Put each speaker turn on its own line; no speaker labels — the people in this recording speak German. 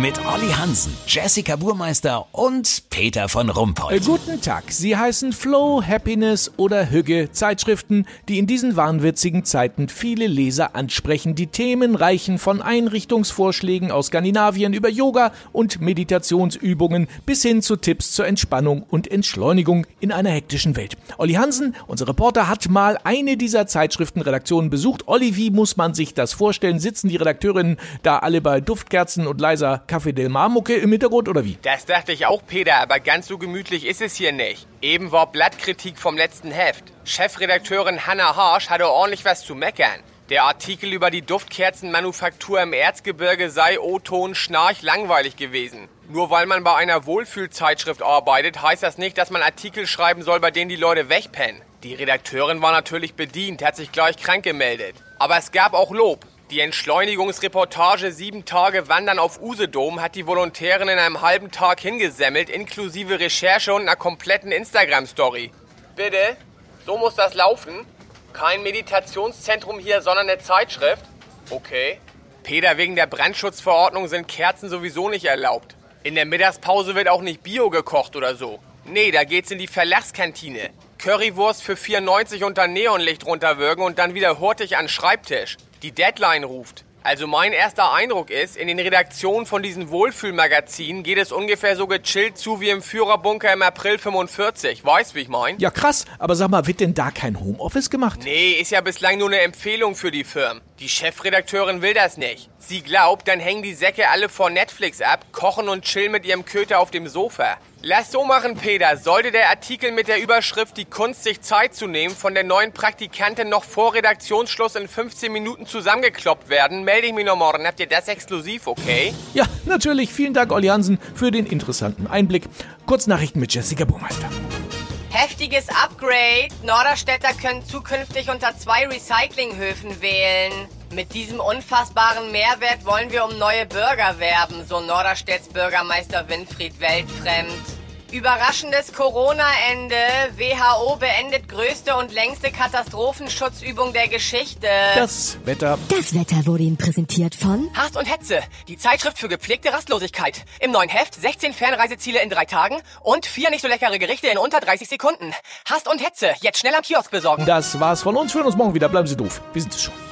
Mit Olli Hansen, Jessica Burmeister und Peter von Rumpold.
Äh, guten Tag. Sie heißen Flow, Happiness oder Hügge. Zeitschriften, die in diesen wahnwitzigen Zeiten viele Leser ansprechen. Die Themen reichen von Einrichtungsvorschlägen aus Skandinavien über Yoga und Meditationsübungen bis hin zu Tipps zur Entspannung und Entschleunigung in einer hektischen Welt. Olli Hansen, unser Reporter, hat mal eine dieser Zeitschriftenredaktionen besucht. Olli, wie muss man sich das vorstellen? Sitzen die Redakteurinnen da alle bei Duftkerzen und leiser Café del Mar Mucke im Hintergrund oder wie?
Das dachte ich auch, Peter, aber ganz so gemütlich ist es hier nicht. Eben war Blattkritik vom letzten Heft. Chefredakteurin Hanna Harsch hatte ordentlich was zu meckern. Der Artikel über die Duftkerzenmanufaktur im Erzgebirge sei O-Ton schnarch langweilig gewesen. Nur weil man bei einer Wohlfühlzeitschrift arbeitet, heißt das nicht, dass man Artikel schreiben soll, bei denen die Leute wegpennen. Die Redakteurin war natürlich bedient, hat sich gleich krank gemeldet. Aber es gab auch Lob. Die Entschleunigungsreportage Sieben Tage Wandern auf Usedom hat die Volontärin in einem halben Tag hingesemmelt, inklusive Recherche und einer kompletten Instagram-Story. Bitte? So muss das laufen? Kein Meditationszentrum hier, sondern eine Zeitschrift? Okay. Peter, wegen der Brandschutzverordnung sind Kerzen sowieso nicht erlaubt. In der Mittagspause wird auch nicht Bio gekocht oder so. Nee, da geht's in die Verlachskantine. Currywurst für 4,90 unter Neonlicht runterwürgen und dann wieder hurtig an Schreibtisch. Die Deadline ruft. Also mein erster Eindruck ist, in den Redaktionen von diesen Wohlfühlmagazinen geht es ungefähr so gechillt zu wie im Führerbunker im April 45. Weißt, wie ich mein?
Ja, krass. Aber sag mal, wird denn da kein Homeoffice gemacht?
Nee, ist ja bislang nur eine Empfehlung für die Firmen. Die Chefredakteurin will das nicht. Sie glaubt, dann hängen die Säcke alle vor Netflix ab, kochen und chillen mit ihrem Köter auf dem Sofa. Lass so machen, Peter. Sollte der Artikel mit der Überschrift Die Kunst, sich Zeit zu nehmen, von der neuen Praktikantin noch vor Redaktionsschluss in 15 Minuten zusammengekloppt werden, melde ich mich noch morgen. Habt ihr das exklusiv, okay?
Ja, natürlich. Vielen Dank, Olli Hansen, für den interessanten Einblick. Kurznachrichten mit Jessica Burmeister.
Heftiges Upgrade. Norderstädter können zukünftig unter zwei Recyclinghöfen wählen. Mit diesem unfassbaren Mehrwert wollen wir um neue Bürger werben, so Norderstedts Bürgermeister Winfried Weltfremd. Überraschendes Corona-Ende. WHO beendet größte und längste Katastrophenschutzübung der Geschichte.
Das Wetter.
Das Wetter wurde Ihnen präsentiert von
Hass und Hetze, die Zeitschrift für gepflegte Rastlosigkeit. Im neuen Heft 16 Fernreiseziele in drei Tagen und vier nicht so leckere Gerichte in unter 30 Sekunden. Hass und Hetze, jetzt schnell am Kiosk besorgen.
Das war's von uns. Wir hören uns morgen wieder. Bleiben Sie doof. Wir sind es schon.